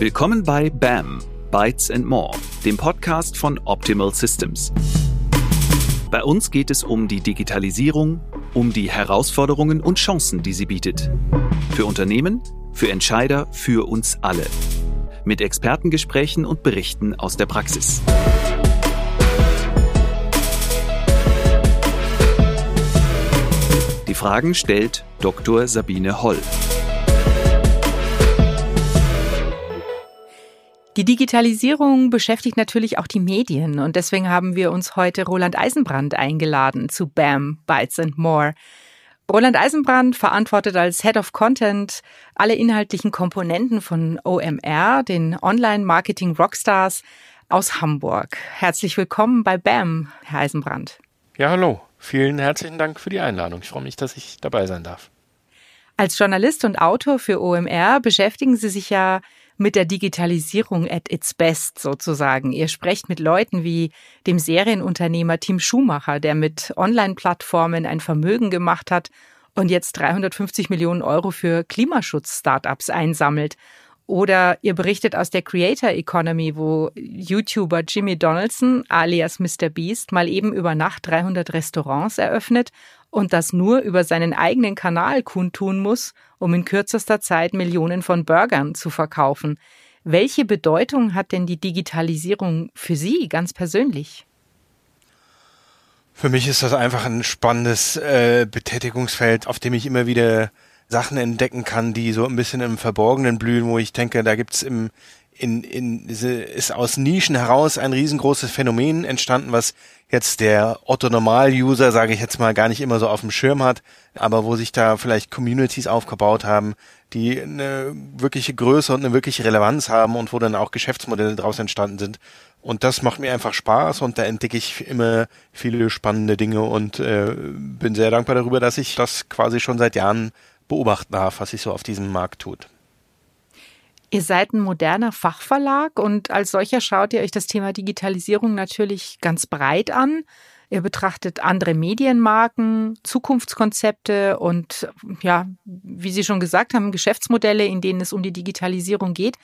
Willkommen bei BAM, Bytes and More, dem Podcast von Optimal Systems. Bei uns geht es um die Digitalisierung, um die Herausforderungen und Chancen, die sie bietet. Für Unternehmen, für Entscheider, für uns alle. Mit Expertengesprächen und Berichten aus der Praxis. Die Fragen stellt Dr. Sabine Holl. Die Digitalisierung beschäftigt natürlich auch die Medien und deswegen haben wir uns heute Roland Eisenbrand eingeladen zu BAM, Bytes and More. Roland Eisenbrand verantwortet als Head of Content alle inhaltlichen Komponenten von OMR, den Online-Marketing Rockstars aus Hamburg. Herzlich willkommen bei BAM, Herr Eisenbrand. Ja, hallo. Vielen herzlichen Dank für die Einladung. Ich freue mich, dass ich dabei sein darf. Als Journalist und Autor für OMR beschäftigen Sie sich ja mit der Digitalisierung at its best sozusagen. Ihr sprecht mit Leuten wie dem Serienunternehmer Tim Schumacher, der mit Online-Plattformen ein Vermögen gemacht hat und jetzt 350 Millionen Euro für Klimaschutz-Startups einsammelt. Oder ihr berichtet aus der Creator Economy, wo YouTuber Jimmy Donaldson alias Mr. Beast mal eben über Nacht 300 Restaurants eröffnet und das nur über seinen eigenen Kanal kundtun muss, um in kürzester Zeit Millionen von Burgern zu verkaufen. Welche Bedeutung hat denn die Digitalisierung für Sie ganz persönlich? Für mich ist das einfach ein spannendes äh, Betätigungsfeld, auf dem ich immer wieder Sachen entdecken kann, die so ein bisschen im Verborgenen blühen, wo ich denke, da gibt's im in, in ist aus Nischen heraus ein riesengroßes Phänomen entstanden, was jetzt der Otto-Normal-User, sage ich jetzt mal, gar nicht immer so auf dem Schirm hat, aber wo sich da vielleicht Communities aufgebaut haben, die eine wirkliche Größe und eine wirkliche Relevanz haben und wo dann auch Geschäftsmodelle daraus entstanden sind. Und das macht mir einfach Spaß und da entdecke ich immer viele spannende Dinge und äh, bin sehr dankbar darüber, dass ich das quasi schon seit Jahren beobachten darf, was sich so auf diesem Markt tut. Ihr seid ein moderner Fachverlag und als solcher schaut ihr euch das Thema Digitalisierung natürlich ganz breit an. Ihr betrachtet andere Medienmarken, Zukunftskonzepte und ja, wie Sie schon gesagt haben, Geschäftsmodelle, in denen es um die Digitalisierung geht.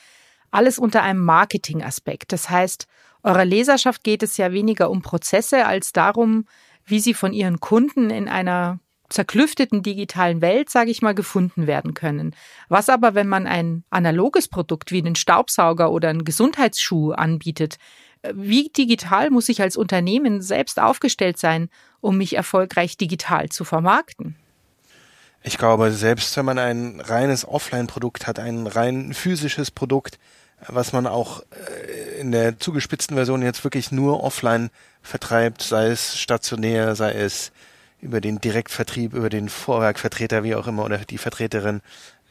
Alles unter einem Marketingaspekt. Das heißt, eurer Leserschaft geht es ja weniger um Prozesse als darum, wie sie von ihren Kunden in einer zerklüfteten digitalen Welt, sage ich mal, gefunden werden können. Was aber, wenn man ein analoges Produkt wie einen Staubsauger oder einen Gesundheitsschuh anbietet, wie digital muss ich als Unternehmen selbst aufgestellt sein, um mich erfolgreich digital zu vermarkten? Ich glaube, selbst wenn man ein reines Offline-Produkt hat, ein rein physisches Produkt, was man auch äh, in der zugespitzten Version jetzt wirklich nur offline vertreibt, sei es stationär, sei es über den Direktvertrieb, über den Vorwerkvertreter, wie auch immer, oder die Vertreterin.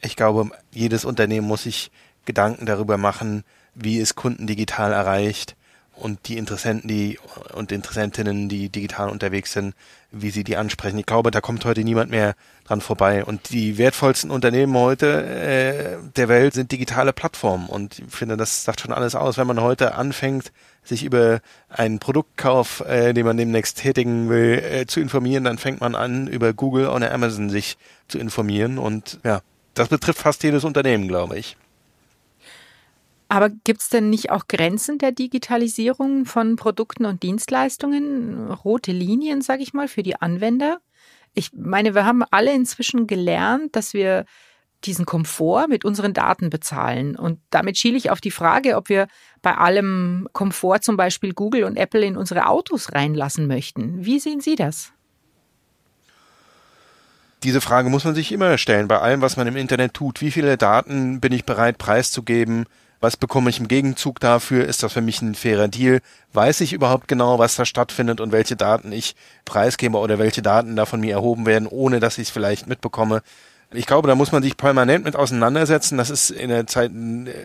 Ich glaube, jedes Unternehmen muss sich Gedanken darüber machen, wie es Kunden digital erreicht und die Interessenten, die und Interessentinnen, die digital unterwegs sind, wie sie die ansprechen. Ich glaube, da kommt heute niemand mehr dran vorbei. Und die wertvollsten Unternehmen heute äh, der Welt sind digitale Plattformen. Und ich finde, das sagt schon alles aus. Wenn man heute anfängt, sich über einen Produktkauf, äh, den man demnächst tätigen will, äh, zu informieren, dann fängt man an, über Google oder Amazon sich zu informieren. Und ja, das betrifft fast jedes Unternehmen, glaube ich. Aber gibt es denn nicht auch Grenzen der Digitalisierung von Produkten und Dienstleistungen? Rote Linien, sage ich mal, für die Anwender? Ich meine, wir haben alle inzwischen gelernt, dass wir diesen Komfort mit unseren Daten bezahlen. Und damit schiele ich auf die Frage, ob wir bei allem Komfort zum Beispiel Google und Apple in unsere Autos reinlassen möchten. Wie sehen Sie das? Diese Frage muss man sich immer stellen, bei allem, was man im Internet tut. Wie viele Daten bin ich bereit preiszugeben? Was bekomme ich im Gegenzug dafür? Ist das für mich ein fairer Deal? Weiß ich überhaupt genau, was da stattfindet und welche Daten ich preisgebe oder welche Daten da von mir erhoben werden, ohne dass ich es vielleicht mitbekomme? Ich glaube, da muss man sich permanent mit auseinandersetzen. Das ist in der Zeit,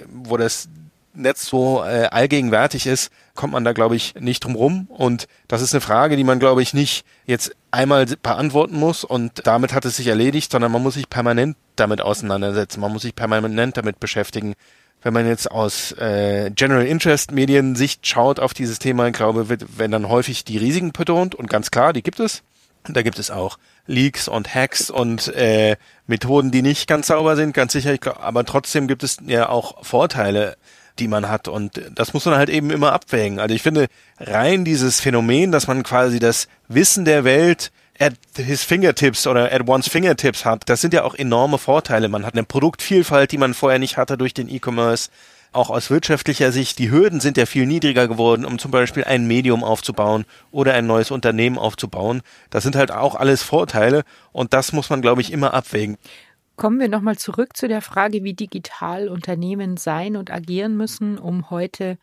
wo das Netz so äh, allgegenwärtig ist, kommt man da, glaube ich, nicht drum rum. Und das ist eine Frage, die man, glaube ich, nicht jetzt einmal beantworten muss und damit hat es sich erledigt, sondern man muss sich permanent damit auseinandersetzen. Man muss sich permanent damit beschäftigen. Wenn man jetzt aus äh, General Interest Medien Sicht schaut auf dieses Thema, ich glaube, wird, werden dann häufig die Risiken betont und ganz klar, die gibt es. Da gibt es auch Leaks und Hacks und äh, Methoden, die nicht ganz sauber sind, ganz sicher. Ich glaub, aber trotzdem gibt es ja auch Vorteile, die man hat. Und das muss man halt eben immer abwägen. Also ich finde rein dieses Phänomen, dass man quasi das Wissen der Welt at his fingertips oder at one's fingertips hat, das sind ja auch enorme Vorteile. Man hat eine Produktvielfalt, die man vorher nicht hatte durch den E-Commerce auch aus wirtschaftlicher Sicht, die Hürden sind ja viel niedriger geworden, um zum Beispiel ein Medium aufzubauen oder ein neues Unternehmen aufzubauen. Das sind halt auch alles Vorteile und das muss man, glaube ich, immer abwägen. Kommen wir nochmal zurück zu der Frage, wie digital Unternehmen sein und agieren müssen, um heute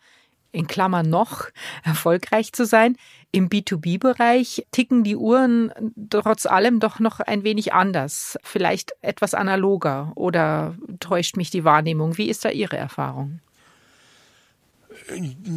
in Klammern noch erfolgreich zu sein. Im B2B-Bereich ticken die Uhren trotz allem doch noch ein wenig anders, vielleicht etwas analoger oder täuscht mich die Wahrnehmung? Wie ist da Ihre Erfahrung?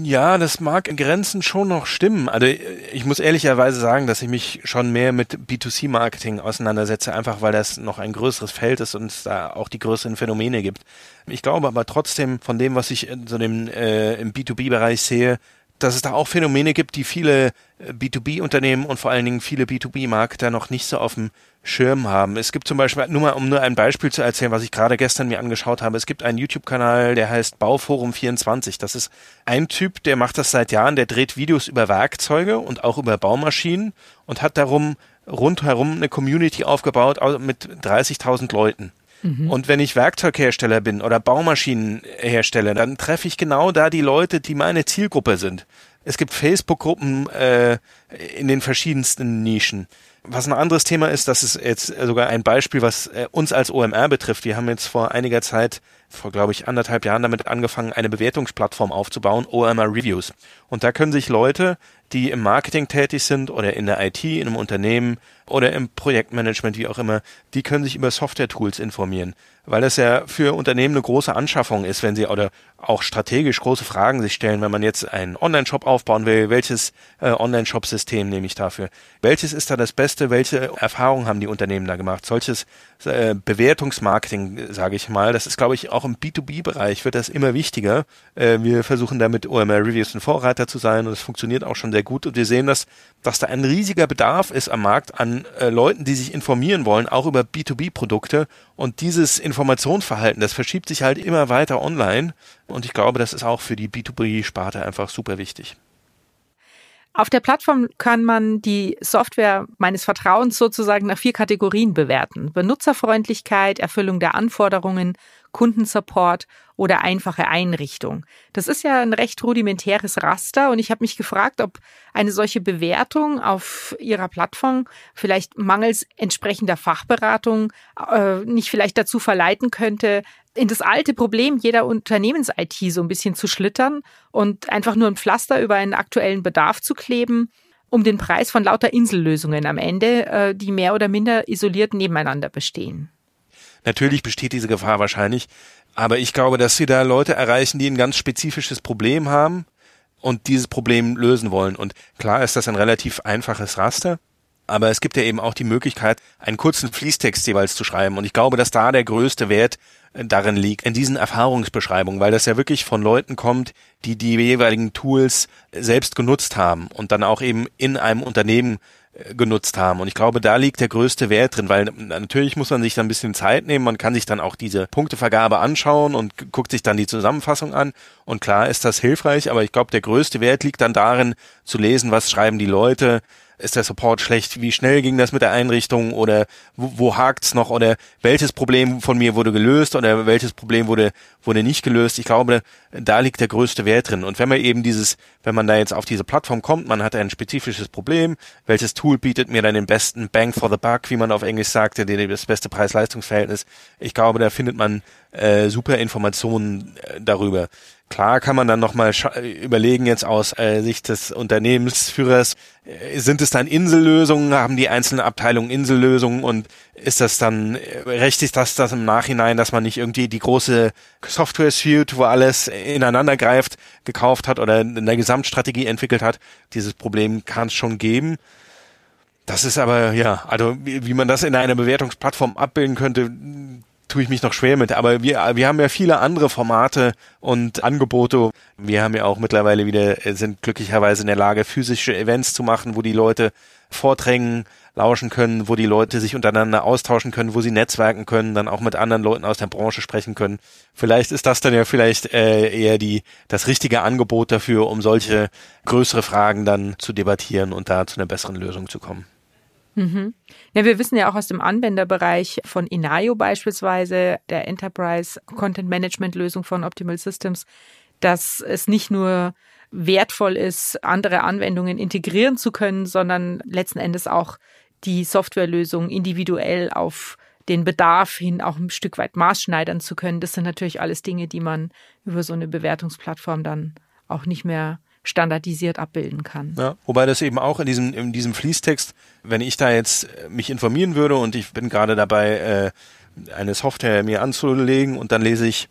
Ja, das mag in Grenzen schon noch stimmen. Also ich muss ehrlicherweise sagen, dass ich mich schon mehr mit B2C-Marketing auseinandersetze, einfach weil das noch ein größeres Feld ist und es da auch die größeren Phänomene gibt. Ich glaube aber trotzdem von dem, was ich so dem, äh, im B2B-Bereich sehe, dass es da auch Phänomene gibt, die viele äh, B2B-Unternehmen und vor allen Dingen viele B2B-Marketer noch nicht so auf dem Schirm haben. Es gibt zum Beispiel, nur mal, um nur ein Beispiel zu erzählen, was ich gerade gestern mir angeschaut habe. Es gibt einen YouTube-Kanal, der heißt Bauforum24. Das ist ein Typ, der macht das seit Jahren, der dreht Videos über Werkzeuge und auch über Baumaschinen und hat darum rundherum eine Community aufgebaut mit 30.000 Leuten. Mhm. Und wenn ich Werkzeughersteller bin oder Baumaschinenhersteller, dann treffe ich genau da die Leute, die meine Zielgruppe sind. Es gibt Facebook-Gruppen äh, in den verschiedensten Nischen. Was ein anderes Thema ist, das ist jetzt sogar ein Beispiel, was äh, uns als OMR betrifft. Wir haben jetzt vor einiger Zeit, vor glaube ich anderthalb Jahren damit angefangen, eine Bewertungsplattform aufzubauen, OMR Reviews. Und da können sich Leute, die im Marketing tätig sind oder in der IT, in einem Unternehmen oder im Projektmanagement, wie auch immer, die können sich über Software-Tools informieren weil es ja für Unternehmen eine große Anschaffung ist, wenn sie oder auch strategisch große Fragen sich stellen, wenn man jetzt einen Online-Shop aufbauen will, welches äh, Online-Shop-System nehme ich dafür? Welches ist da das Beste? Welche Erfahrungen haben die Unternehmen da gemacht? Solches äh, Bewertungsmarketing, sage ich mal, das ist, glaube ich, auch im B2B-Bereich wird das immer wichtiger. Äh, wir versuchen da mit OMR Reviews ein Vorreiter zu sein und es funktioniert auch schon sehr gut und wir sehen, dass, dass da ein riesiger Bedarf ist am Markt an äh, Leuten, die sich informieren wollen, auch über B2B-Produkte und dieses Informationsverhalten, das verschiebt sich halt immer weiter online. Und ich glaube, das ist auch für die B2B-Sparte einfach super wichtig. Auf der Plattform kann man die Software meines Vertrauens sozusagen nach vier Kategorien bewerten. Benutzerfreundlichkeit, Erfüllung der Anforderungen, Kundensupport oder einfache Einrichtung. Das ist ja ein recht rudimentäres Raster und ich habe mich gefragt, ob eine solche Bewertung auf Ihrer Plattform vielleicht mangels entsprechender Fachberatung äh, nicht vielleicht dazu verleiten könnte, in das alte Problem jeder Unternehmens-IT so ein bisschen zu schlittern und einfach nur ein Pflaster über einen aktuellen Bedarf zu kleben, um den Preis von lauter Insellösungen am Ende, äh, die mehr oder minder isoliert nebeneinander bestehen. Natürlich besteht diese Gefahr wahrscheinlich, aber ich glaube, dass sie da Leute erreichen, die ein ganz spezifisches Problem haben und dieses Problem lösen wollen. Und klar ist das ein relativ einfaches Raster, aber es gibt ja eben auch die Möglichkeit, einen kurzen Fließtext jeweils zu schreiben. Und ich glaube, dass da der größte Wert äh, darin liegt, in diesen Erfahrungsbeschreibungen, weil das ja wirklich von Leuten kommt, die die jeweiligen Tools selbst genutzt haben und dann auch eben in einem Unternehmen genutzt haben. Und ich glaube, da liegt der größte Wert drin, weil natürlich muss man sich dann ein bisschen Zeit nehmen. Man kann sich dann auch diese Punktevergabe anschauen und guckt sich dann die Zusammenfassung an. Und klar ist das hilfreich, aber ich glaube, der größte Wert liegt dann darin, zu lesen, was schreiben die Leute, ist der Support schlecht? Wie schnell ging das mit der Einrichtung? Oder wo, wo hakt's noch? Oder welches Problem von mir wurde gelöst? Oder welches Problem wurde, wurde nicht gelöst? Ich glaube, da liegt der größte Wert drin. Und wenn man eben dieses, wenn man da jetzt auf diese Plattform kommt, man hat ein spezifisches Problem, welches Tool bietet mir dann den besten Bang for the Buck, wie man auf Englisch sagte, das beste Preis-Leistungs-Verhältnis? Ich glaube, da findet man äh, super Informationen äh, darüber. Klar kann man dann nochmal überlegen jetzt aus äh, Sicht des Unternehmensführers, äh, sind es dann Insellösungen, haben die einzelnen Abteilungen Insellösungen und ist das dann, äh, rechtlich das das im Nachhinein, dass man nicht irgendwie die große Software-Suite, wo alles ineinander greift, gekauft hat oder eine Gesamtstrategie entwickelt hat. Dieses Problem kann es schon geben. Das ist aber, ja, also wie, wie man das in einer Bewertungsplattform abbilden könnte, tue ich mich noch schwer mit. Aber wir, wir haben ja viele andere Formate und Angebote. Wir haben ja auch mittlerweile wieder, äh, sind glücklicherweise in der Lage, physische Events zu machen, wo die Leute Vorträgen lauschen können, wo die Leute sich untereinander austauschen können, wo sie netzwerken können, dann auch mit anderen Leuten aus der Branche sprechen können. Vielleicht ist das dann ja vielleicht äh, eher die das richtige Angebot dafür, um solche größere Fragen dann zu debattieren und da zu einer besseren Lösung zu kommen. Mhm. Ja, wir wissen ja auch aus dem Anwenderbereich von Inayo beispielsweise, der Enterprise Content Management Lösung von Optimal Systems, dass es nicht nur wertvoll ist, andere Anwendungen integrieren zu können, sondern letzten Endes auch die Softwarelösung individuell auf den Bedarf hin auch ein Stück weit maßschneidern zu können. Das sind natürlich alles Dinge, die man über so eine Bewertungsplattform dann auch nicht mehr standardisiert abbilden kann. Ja, wobei das eben auch in diesem, in diesem Fließtext, wenn ich da jetzt äh, mich informieren würde und ich bin gerade dabei, äh, eine Software mir anzulegen und dann lese ich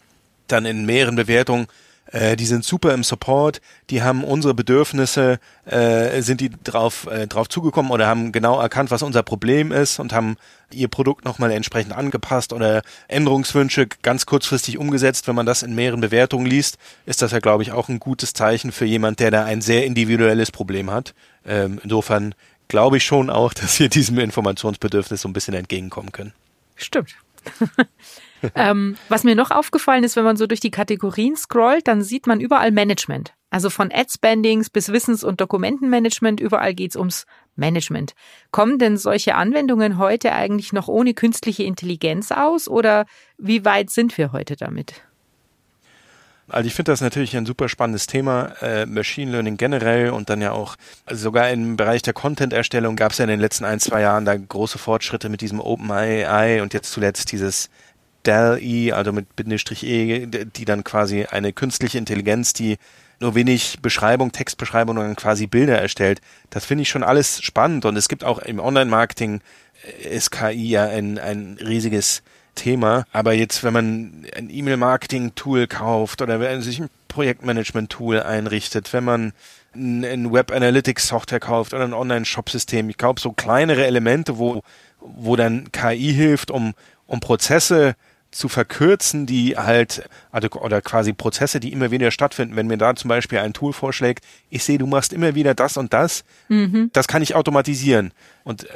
dann in mehreren Bewertungen, äh, die sind super im Support, die haben unsere Bedürfnisse, äh, sind die drauf, äh, drauf zugekommen oder haben genau erkannt, was unser Problem ist und haben ihr Produkt nochmal entsprechend angepasst oder Änderungswünsche ganz kurzfristig umgesetzt. Wenn man das in mehreren Bewertungen liest, ist das ja, glaube ich, auch ein gutes Zeichen für jemand, der da ein sehr individuelles Problem hat. Ähm, insofern glaube ich schon auch, dass wir diesem Informationsbedürfnis so ein bisschen entgegenkommen können. Stimmt. ähm, was mir noch aufgefallen ist, wenn man so durch die Kategorien scrollt, dann sieht man überall Management. Also von Ad-Spendings bis Wissens- und Dokumentenmanagement, überall geht's ums Management. Kommen denn solche Anwendungen heute eigentlich noch ohne künstliche Intelligenz aus oder wie weit sind wir heute damit? Also ich finde das natürlich ein super spannendes Thema, äh, Machine Learning generell und dann ja auch, also sogar im Bereich der Content-Erstellung gab es ja in den letzten ein, zwei Jahren da große Fortschritte mit diesem OpenAI und jetzt zuletzt dieses DAL-E, also mit Bindestrich E, die dann quasi eine künstliche Intelligenz, die nur wenig Beschreibung, Textbeschreibung und dann quasi Bilder erstellt. Das finde ich schon alles spannend und es gibt auch im Online-Marketing äh, ist KI ja ein, ein riesiges Thema. Aber jetzt, wenn man ein E-Mail-Marketing-Tool kauft oder wenn sich ein Projektmanagement-Tool einrichtet, wenn man ein Web Analytics Software kauft oder ein Online-Shop-System. Ich glaube, so kleinere Elemente, wo, wo dann KI hilft, um, um Prozesse zu verkürzen, die halt, also, oder quasi Prozesse, die immer wieder stattfinden. Wenn mir da zum Beispiel ein Tool vorschlägt, ich sehe, du machst immer wieder das und das, mhm. das kann ich automatisieren. Und äh,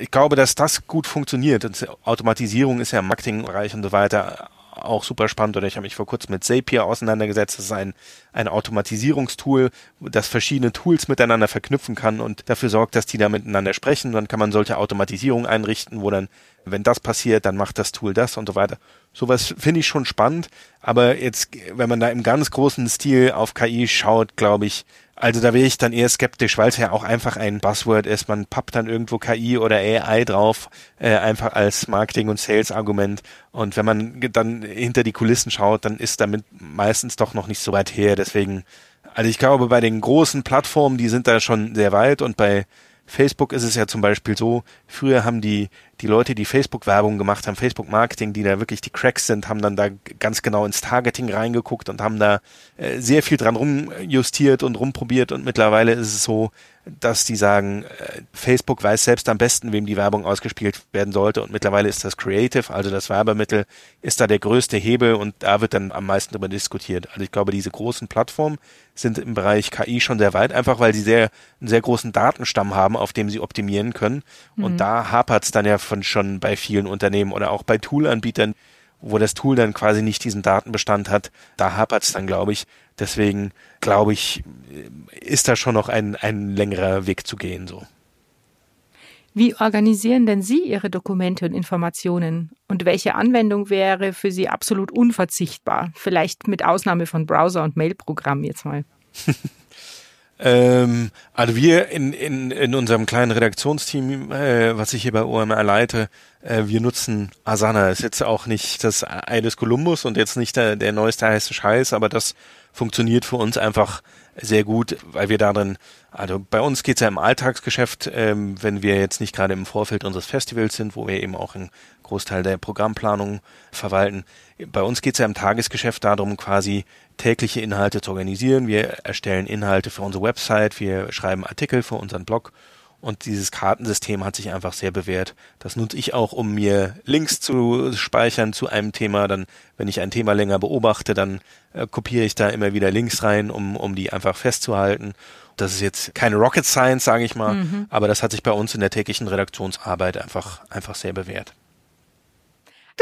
ich glaube, dass das gut funktioniert. Und Automatisierung ist ja im Marketingbereich und so weiter auch super spannend. Oder ich habe mich vor kurzem mit Zapier auseinandergesetzt. Das ist ein, ein Automatisierungstool, das verschiedene Tools miteinander verknüpfen kann und dafür sorgt, dass die da miteinander sprechen. Dann kann man solche Automatisierungen einrichten, wo dann wenn das passiert, dann macht das Tool das und so weiter. Sowas finde ich schon spannend, aber jetzt, wenn man da im ganz großen Stil auf KI schaut, glaube ich, also da wäre ich dann eher skeptisch, weil es ja auch einfach ein Buzzword ist. Man pappt dann irgendwo KI oder AI drauf, äh, einfach als Marketing- und Sales-Argument. Und wenn man dann hinter die Kulissen schaut, dann ist damit meistens doch noch nicht so weit her. Deswegen, also ich glaube, bei den großen Plattformen, die sind da schon sehr weit und bei Facebook ist es ja zum Beispiel so, früher haben die, die Leute, die Facebook-Werbung gemacht haben, Facebook-Marketing, die da wirklich die Cracks sind, haben dann da ganz genau ins Targeting reingeguckt und haben da äh, sehr viel dran rumjustiert und rumprobiert und mittlerweile ist es so, dass die sagen, äh, Facebook weiß selbst am besten, wem die Werbung ausgespielt werden sollte und mittlerweile ist das Creative, also das Werbemittel, ist da der größte Hebel und da wird dann am meisten darüber diskutiert. Also ich glaube, diese großen Plattformen sind im Bereich KI schon sehr weit, einfach weil sie sehr, einen sehr großen Datenstamm haben, auf dem sie optimieren können. Mhm. Und da hapert es dann ja von schon bei vielen Unternehmen oder auch bei Toolanbietern, wo das Tool dann quasi nicht diesen Datenbestand hat, da hapert es dann, glaube ich. Deswegen glaube ich, ist da schon noch ein, ein längerer Weg zu gehen, so. Wie organisieren denn Sie Ihre Dokumente und Informationen? Und welche Anwendung wäre für Sie absolut unverzichtbar? Vielleicht mit Ausnahme von Browser- und Mailprogrammen jetzt mal. ähm, also wir in, in, in unserem kleinen Redaktionsteam, äh, was ich hier bei OMR leite, äh, wir nutzen Asana. Ist jetzt auch nicht das Ei des Kolumbus und jetzt nicht der, der neueste heiße Scheiß, aber das funktioniert für uns einfach sehr gut, weil wir darin, also bei uns geht's ja im Alltagsgeschäft, ähm, wenn wir jetzt nicht gerade im Vorfeld unseres Festivals sind, wo wir eben auch einen Großteil der Programmplanung verwalten. Bei uns geht's ja im Tagesgeschäft darum, quasi tägliche Inhalte zu organisieren. Wir erstellen Inhalte für unsere Website, wir schreiben Artikel für unseren Blog Und dieses Kartensystem hat sich einfach sehr bewährt. Das nutze ich auch, um mir Links zu speichern zu einem Thema. Dann, wenn ich ein Thema länger beobachte, dann äh, kopiere ich da immer wieder Links rein, um, um die einfach festzuhalten. Das ist jetzt keine Rocket Science, sage ich mal, mhm. aber das hat sich bei uns in der täglichen Redaktionsarbeit einfach, einfach sehr bewährt.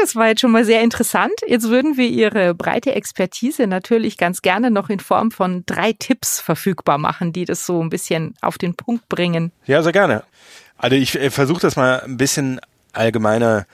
Das war jetzt schon mal sehr interessant. Jetzt würden wir Ihre breite Expertise natürlich ganz gerne noch in Form von drei Tipps verfügbar machen, die das so ein bisschen auf den Punkt bringen. Ja, sehr gerne. Also ich äh, versuche das mal ein bisschen allgemeiner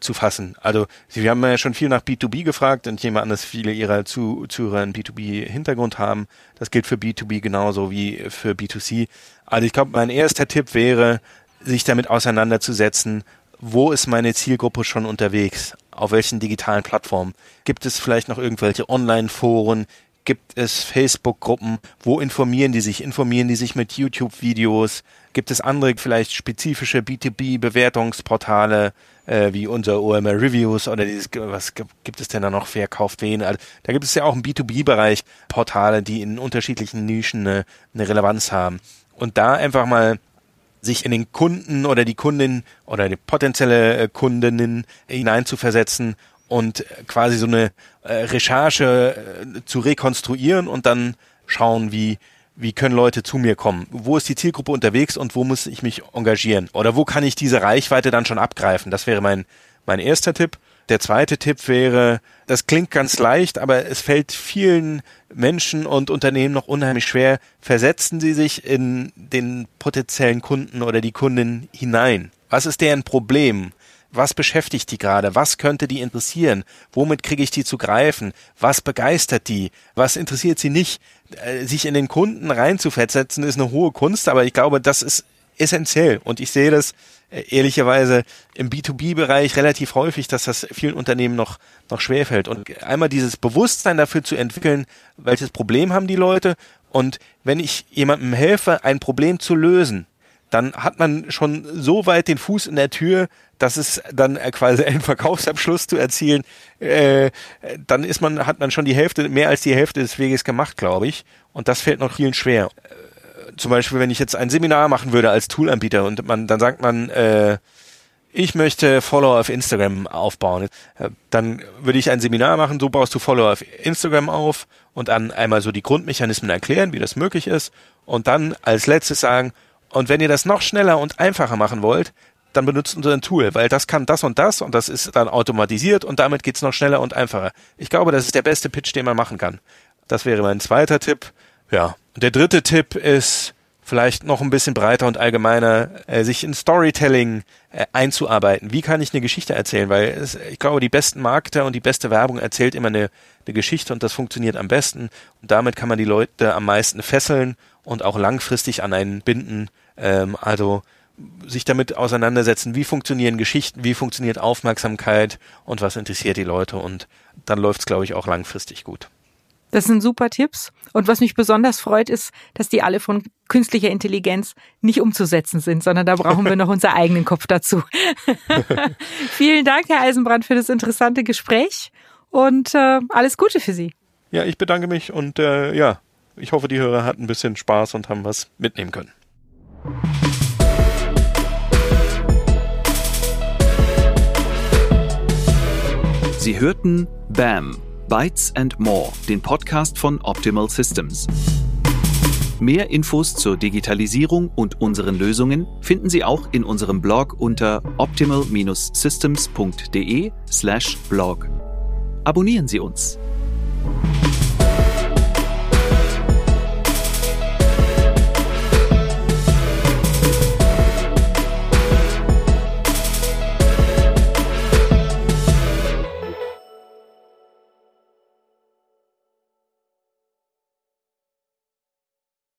zu fassen. Also Sie haben ja schon viel nach B2B gefragt und ich nehme an, dass viele Ihrer Zuhörer einen B2B-Hintergrund haben. Das gilt für B2B genauso wie für B2C. Also ich glaube, mein erster Tipp wäre, sich damit auseinanderzusetzen, wo ist meine Zielgruppe schon unterwegs? Auf welchen digitalen Plattformen? Gibt es vielleicht noch irgendwelche Online-Foren? Gibt es Facebook-Gruppen? Wo informieren die sich? Informieren die sich mit YouTube-Videos? Gibt es andere vielleicht spezifische B2B-Bewertungsportale äh, wie unser OMR Reviews oder dieses, was gibt es denn da noch? Wer kauft wen? Also, da gibt es ja auch im B2B-Bereich Portale, die in unterschiedlichen Nischen eine, eine Relevanz haben. Und da einfach mal sich in den Kunden oder die Kundin oder die potenzielle äh, Kundinnen hineinzuversetzen und quasi so eine äh, Recherche äh, zu rekonstruieren und dann schauen, wie wie können Leute zu mir kommen? Wo ist die Zielgruppe unterwegs und wo muss ich mich engagieren? Oder wo kann ich diese Reichweite dann schon abgreifen? Das wäre mein, mein erster Tipp. Der zweite Tipp wäre, das klingt ganz leicht, aber es fällt vielen Menschen und Unternehmen noch unheimlich schwer. Versetzen Sie sich in den potenziellen Kunden oder die Kundin hinein. Was ist deren Problem? Was beschäftigt die gerade? Was könnte die interessieren? Womit kriege ich die zu greifen? Was begeistert die? Was interessiert sie nicht? Äh, sich in den Kunden reinzuversetzen ist eine hohe Kunst, aber ich glaube, das ist essentiell. Und ich sehe das äh, ehrlicherweise im B2B-Bereich relativ häufig, dass das vielen Unternehmen noch, noch schwerfällt. Und einmal dieses Bewusstsein dafür zu entwickeln, welches Problem haben die Leute und wenn ich jemandem helfe, ein Problem zu lösen, dann hat man schon so weit den Fuß in der Tür, dass es dann äh, quasi einen Verkaufsabschluss zu erzielen, äh, dann ist man, hat man schon die Hälfte, mehr als die Hälfte des Weges gemacht, glaube ich. Und das fällt noch vielen schwer zum Beispiel, wenn ich jetzt ein Seminar machen würde als Toolanbieter und man, dann sagt man, äh, ich möchte Follower auf Instagram aufbauen, äh, dann würde ich ein Seminar machen, so baust du Follower auf Instagram auf und dann einmal so die Grundmechanismen erklären, wie das möglich ist und dann als letztes sagen, und wenn ihr das noch schneller und einfacher machen wollt, dann benutzt unser Tool, weil das kann das und das und das ist dann automatisiert und damit geht's noch schneller und einfacher. Ich glaube, das ist der beste Pitch, den man machen kann. Das wäre mein zweiter Tipp. Ja. Und der dritte Tipp ist vielleicht noch ein bisschen breiter und allgemeiner, äh, sich in Storytelling äh, einzuarbeiten. Wie kann ich eine Geschichte erzählen? Weil es, ich glaube, die besten Marketer und die beste Werbung erzählt immer eine, eine Geschichte und das funktioniert am besten. Und damit kann man die Leute am meisten fesseln und auch langfristig an einen binden. Ähm, also sich damit auseinandersetzen, wie funktionieren Geschichten, wie funktioniert Aufmerksamkeit und was interessiert die Leute und dann läuft es, glaube ich, auch langfristig gut. Das sind super Tipps. Und was mich besonders freut, ist, dass die alle von künstlicher Intelligenz nicht umzusetzen sind, sondern da brauchen wir noch unseren eigenen Kopf dazu. Vielen Dank, Herr Eisenbrand, für das interessante Gespräch und äh, alles Gute für Sie. Ja, ich bedanke mich und äh, ja, ich hoffe, die Hörer hatten ein bisschen Spaß und haben was mitnehmen können. Sie hörten BAM Bytes and More, den Podcast von Optimal Systems. Mehr Infos zur Digitalisierung und unseren Lösungen finden Sie auch in unserem Blog unter optimal-systems.de/blog. Abonnieren Sie uns.